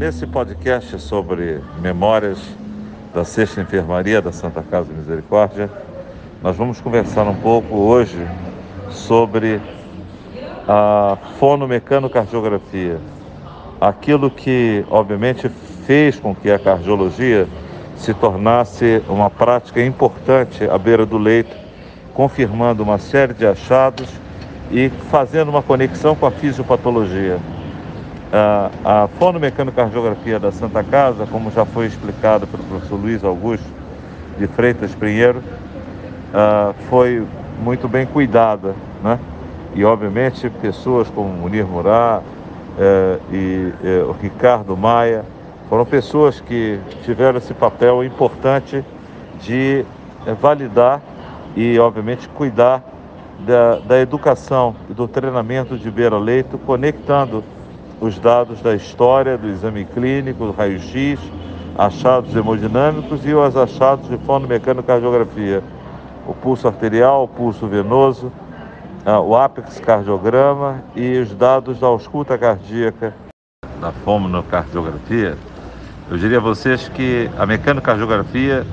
Nesse podcast sobre memórias da Sexta Enfermaria da Santa Casa Misericórdia, nós vamos conversar um pouco hoje sobre a fonomecanocardiografia, aquilo que obviamente fez com que a cardiologia se tornasse uma prática importante à beira do leito, confirmando uma série de achados e fazendo uma conexão com a fisiopatologia. A, a fonomecanocardiografia da Santa Casa, como já foi explicado pelo professor Luiz Augusto de Freitas Pinheiro, foi muito bem cuidada, né? E obviamente pessoas como Munir Murá uh, e uh, o Ricardo Maia foram pessoas que tiveram esse papel importante de eh, validar e obviamente cuidar da, da educação e do treinamento de beira-leito, conectando os dados da história, do exame clínico, do raio-x, achados hemodinâmicos e os achados de fonomecanocardiografia, o pulso arterial, o pulso venoso, ah, o apex cardiograma e os dados da ausculta cardíaca. Da fonocardiografia, eu diria a vocês que a mecanocardiografia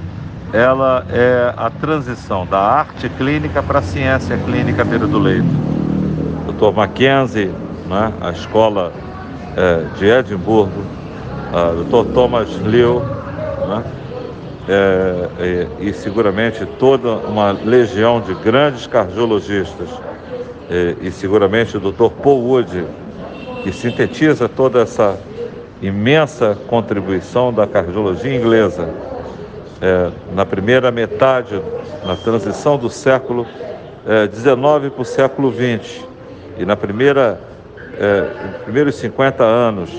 ela é a transição da arte clínica para a ciência clínica beira do leito. Dr. Mackenzie, né, a escola é, de Edimburgo, uh, Dr. Thomas Liu, né? é, e, e, seguramente toda uma legião de grandes cardiologistas, é, e seguramente o Dr. Paul Wood, que sintetiza toda essa imensa contribuição da cardiologia inglesa é, na primeira metade, na transição do século XIX é, para o século XX, e na primeira é, primeiros 50 anos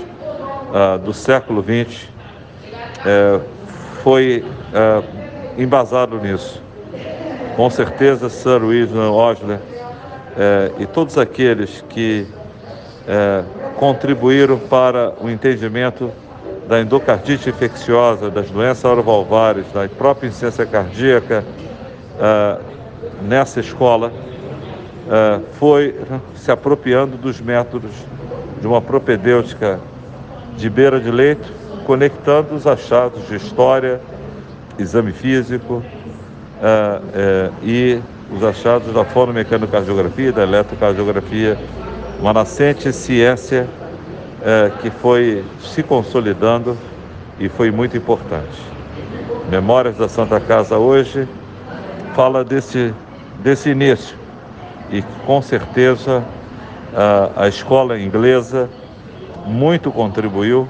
ah, do século XX é, foi é, embasado nisso. Com certeza, Sir William Osler é, e todos aqueles que é, contribuíram para o entendimento da endocardite infecciosa, das doenças orovalvares, da própria insuficiência cardíaca nessa escola, uh, foi se apropriando dos métodos de uma propedêutica de beira de leito, conectando os achados de história, exame físico uh, uh, e os achados da fonomecanocardiografia, da eletrocardiografia, uma nascente ciência que foi se consolidando e foi muito importante. Memórias da Santa Casa hoje fala desse, desse início e com certeza a, a escola inglesa muito contribuiu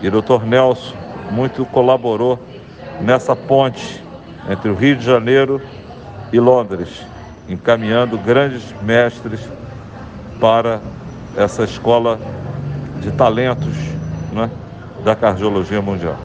e o Dr. Nelson muito colaborou nessa ponte entre o Rio de Janeiro e Londres, encaminhando grandes mestres para essa escola de talentos né, da cardiologia mundial.